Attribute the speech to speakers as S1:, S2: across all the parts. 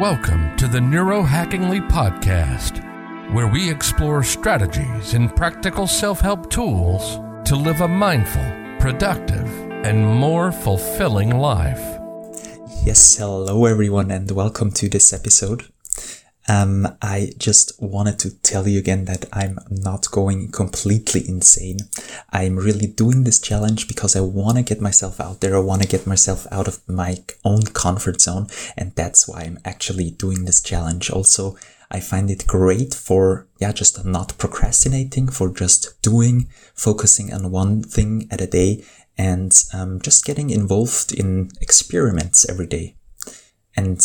S1: Welcome to the Neurohackingly Podcast, where we explore strategies and practical self help tools to live a mindful, productive, and more fulfilling life.
S2: Yes, hello everyone, and welcome to this episode. Um, I just wanted to tell you again that I'm not going completely insane. I'm really doing this challenge because I want to get myself out there. I want to get myself out of my own comfort zone. And that's why I'm actually doing this challenge. Also, I find it great for, yeah, just not procrastinating, for just doing, focusing on one thing at a day and um, just getting involved in experiments every day. And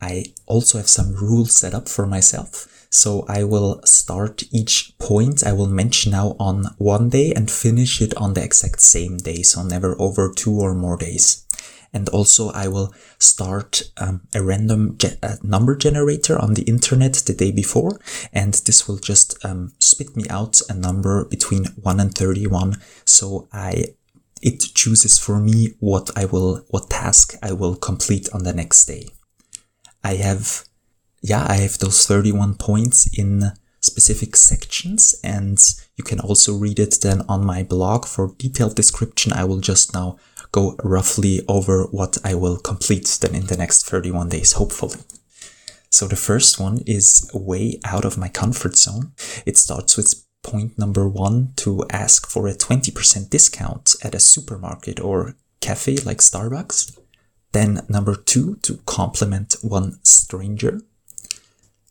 S2: I also have some rules set up for myself. So I will start each point I will mention now on one day and finish it on the exact same day. So never over two or more days. And also I will start um, a random ge- uh, number generator on the internet the day before. And this will just um, spit me out a number between 1 and 31. So I it chooses for me what I will, what task I will complete on the next day. I have, yeah, I have those 31 points in specific sections and you can also read it then on my blog for detailed description. I will just now go roughly over what I will complete then in the next 31 days, hopefully. So the first one is way out of my comfort zone. It starts with point number one to ask for a 20% discount at a supermarket or cafe like Starbucks. Then number two, to compliment one stranger.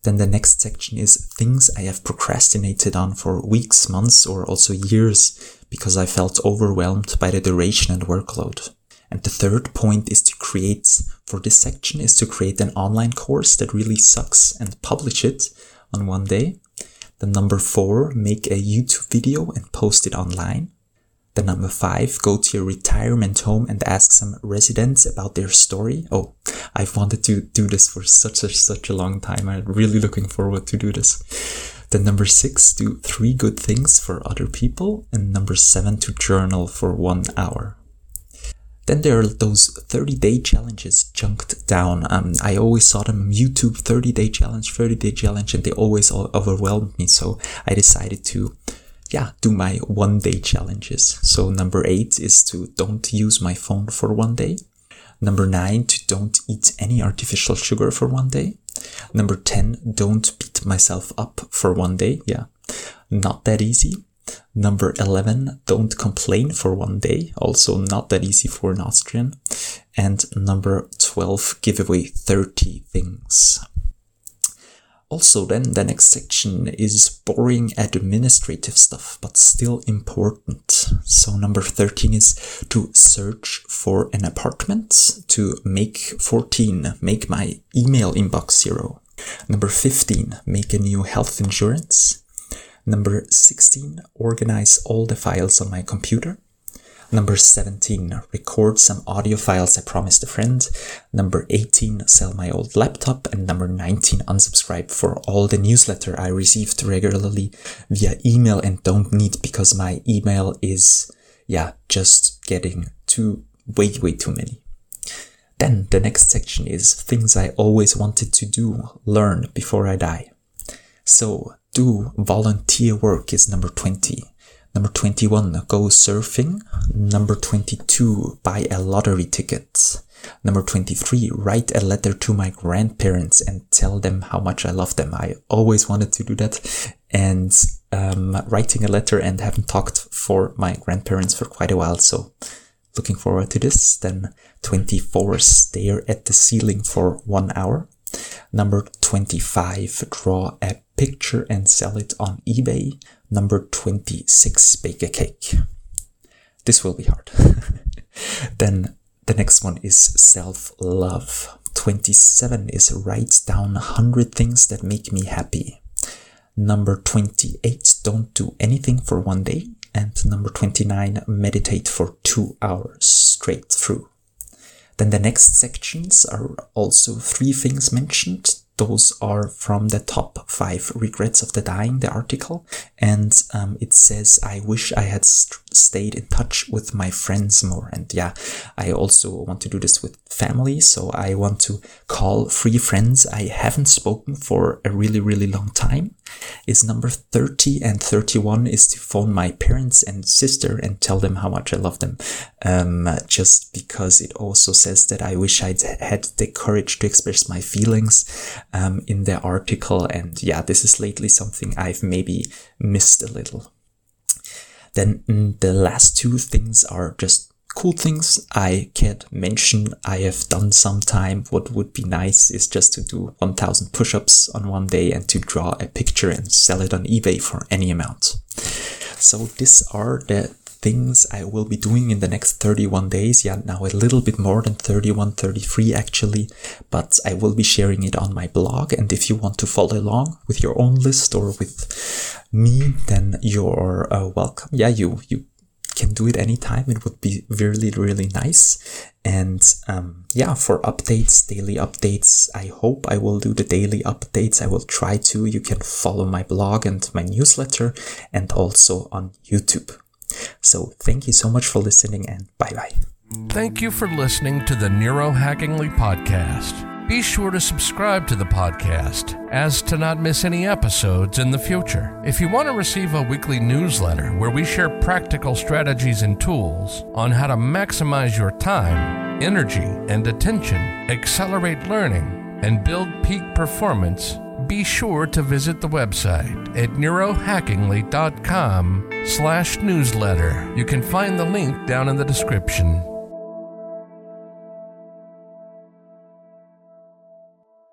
S2: Then the next section is things I have procrastinated on for weeks, months, or also years because I felt overwhelmed by the duration and workload. And the third point is to create, for this section, is to create an online course that really sucks and publish it on one day. The number four, make a YouTube video and post it online. The number five, go to your retirement home and ask some residents about their story. Oh, I've wanted to do this for such a, such a long time. I'm really looking forward to do this. Then number six, do three good things for other people. And number seven, to journal for one hour. Then there are those 30 day challenges chunked down. Um, I always saw them on YouTube 30 day challenge, 30 day challenge, and they always overwhelmed me. So I decided to yeah, do my one day challenges. So number eight is to don't use my phone for one day. Number nine, to don't eat any artificial sugar for one day. Number 10, don't beat myself up for one day. Yeah, not that easy. Number 11, don't complain for one day. Also not that easy for an Austrian. And number 12, give away 30 things. Also, then the next section is boring administrative stuff, but still important. So, number 13 is to search for an apartment, to make 14, make my email inbox zero. Number 15, make a new health insurance. Number 16, organize all the files on my computer. Number 17, record some audio files I promised a friend. Number 18, sell my old laptop. And number 19, unsubscribe for all the newsletter I received regularly via email and don't need because my email is, yeah, just getting too, way, way too many. Then the next section is things I always wanted to do, learn before I die. So do volunteer work is number 20. Number 21, go surfing. Number 22, buy a lottery ticket. Number 23, write a letter to my grandparents and tell them how much I love them. I always wanted to do that. And um, writing a letter and haven't talked for my grandparents for quite a while. So looking forward to this. Then 24, stare at the ceiling for one hour. Number 25, draw a picture and sell it on eBay. Number 26, bake a cake. This will be hard. then the next one is self love. 27 is write down 100 things that make me happy. Number 28, don't do anything for one day. And number 29, meditate for two hours straight through. Then the next sections are also three things mentioned those are from the top five regrets of the dying, the article. And um, it says, I wish I had st- stayed in touch with my friends more. And yeah, I also want to do this with family. So I want to call three friends I haven't spoken for a really, really long time. Is number 30 and 31 is to phone my parents and sister and tell them how much I love them. Um, just because it also says that I wish I'd had the courage to express my feelings um, in the article. And yeah, this is lately something I've maybe missed a little. Then mm, the last two things are just cool things I can't mention I have done sometime. What would be nice is just to do 1000 push-ups on one day and to draw a picture and sell it on eBay for any amount. So these are the things I will be doing in the next 31 days. Yeah, now a little bit more than 31, 33 actually, but I will be sharing it on my blog. And if you want to follow along with your own list or with me, then you're uh, welcome. Yeah, you, you can do it anytime. It would be really, really nice. And um, yeah, for updates, daily updates, I hope I will do the daily updates. I will try to. You can follow my blog and my newsletter and also on YouTube. So thank you so much for listening and bye bye.
S1: Thank you for listening to the Neurohackingly podcast. Be sure to subscribe to the podcast as to not miss any episodes in the future. If you want to receive a weekly newsletter where we share practical strategies and tools on how to maximize your time, energy, and attention, accelerate learning, and build peak performance, be sure to visit the website at neurohackingly.com slash newsletter. You can find the link down in the description.